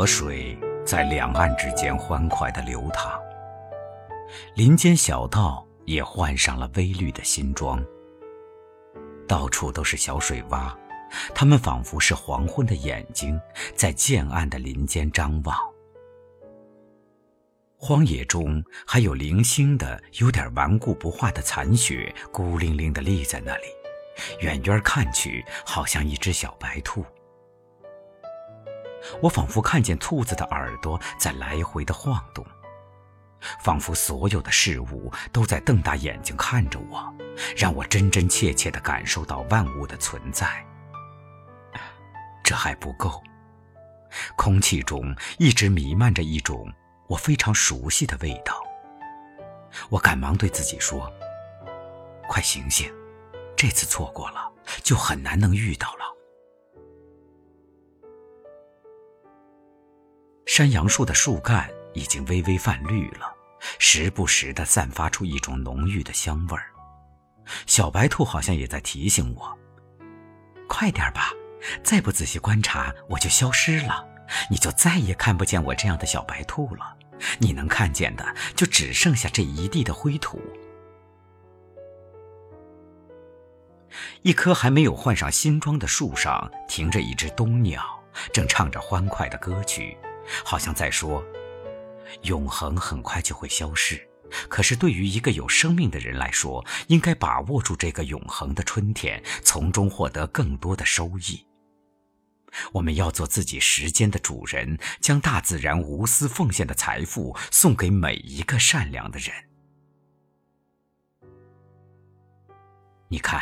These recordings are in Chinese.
河水在两岸之间欢快地流淌，林间小道也换上了微绿的新装。到处都是小水洼，它们仿佛是黄昏的眼睛，在渐暗的林间张望。荒野中还有零星的、有点顽固不化的残雪，孤零零地立在那里，远远看去，好像一只小白兔。我仿佛看见兔子的耳朵在来回的晃动，仿佛所有的事物都在瞪大眼睛看着我，让我真真切切地感受到万物的存在。这还不够，空气中一直弥漫着一种我非常熟悉的味道。我赶忙对自己说：“快醒醒，这次错过了，就很难能遇到了。”山杨树的树干已经微微泛绿了，时不时地散发出一种浓郁的香味儿。小白兔好像也在提醒我：“快点吧，再不仔细观察，我就消失了，你就再也看不见我这样的小白兔了。你能看见的，就只剩下这一地的灰土。”一棵还没有换上新装的树上，停着一只冬鸟，正唱着欢快的歌曲。好像在说，永恒很快就会消逝，可是对于一个有生命的人来说，应该把握住这个永恒的春天，从中获得更多的收益。我们要做自己时间的主人，将大自然无私奉献的财富送给每一个善良的人。你看，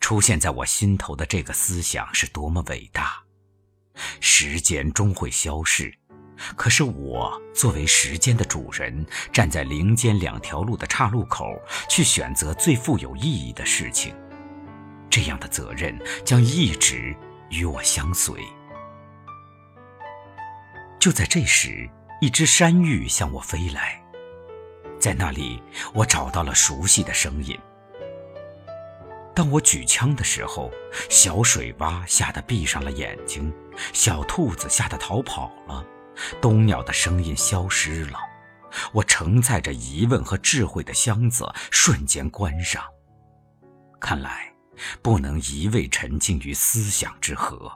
出现在我心头的这个思想是多么伟大！时间终会消逝，可是我作为时间的主人，站在林间两条路的岔路口，去选择最富有意义的事情。这样的责任将一直与我相随。就在这时，一只山芋向我飞来，在那里，我找到了熟悉的声音。当我举枪的时候，小水洼吓得闭上了眼睛，小兔子吓得逃跑了，冬鸟的声音消失了，我承载着疑问和智慧的箱子瞬间关上。看来，不能一味沉浸于思想之河。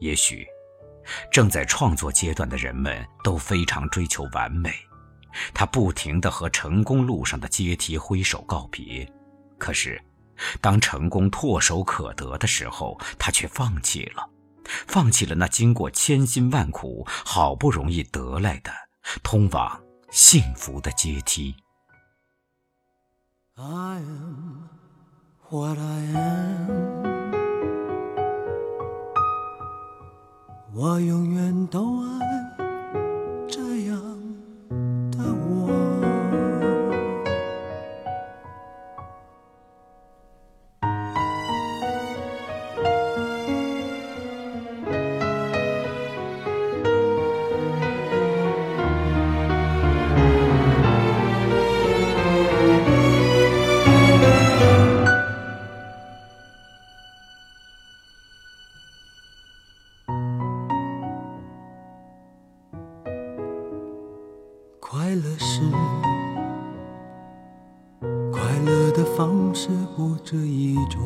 也许，正在创作阶段的人们都非常追求完美。他不停地和成功路上的阶梯挥手告别，可是，当成功唾手可得的时候，他却放弃了，放弃了那经过千辛万苦好不容易得来的通往幸福的阶梯。我永远都爱。乐是快乐的方式不止一种，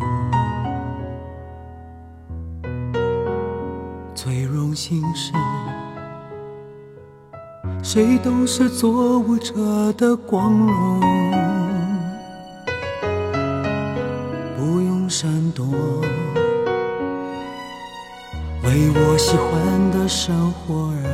最荣幸是谁都是做舞者的光荣，不用闪躲，为我喜欢的生活而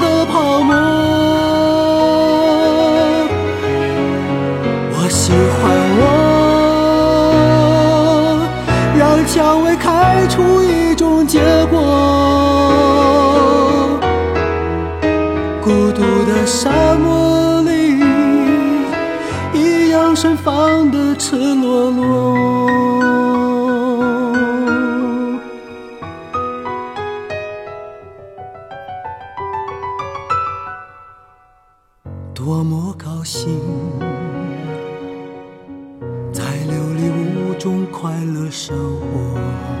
出一种结果，孤独的沙漠里，一样盛放的赤裸裸。多么高兴，在琉璃屋中快乐生活。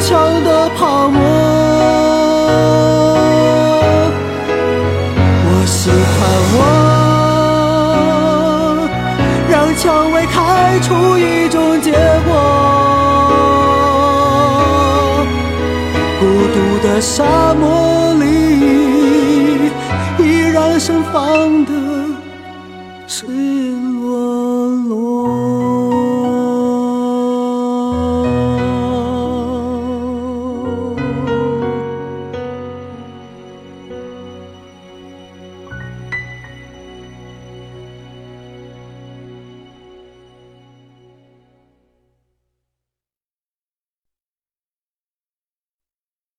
强的泡沫。我喜欢我，让蔷薇开出一种结果。孤独的沙漠里，依然盛放的赤裸裸。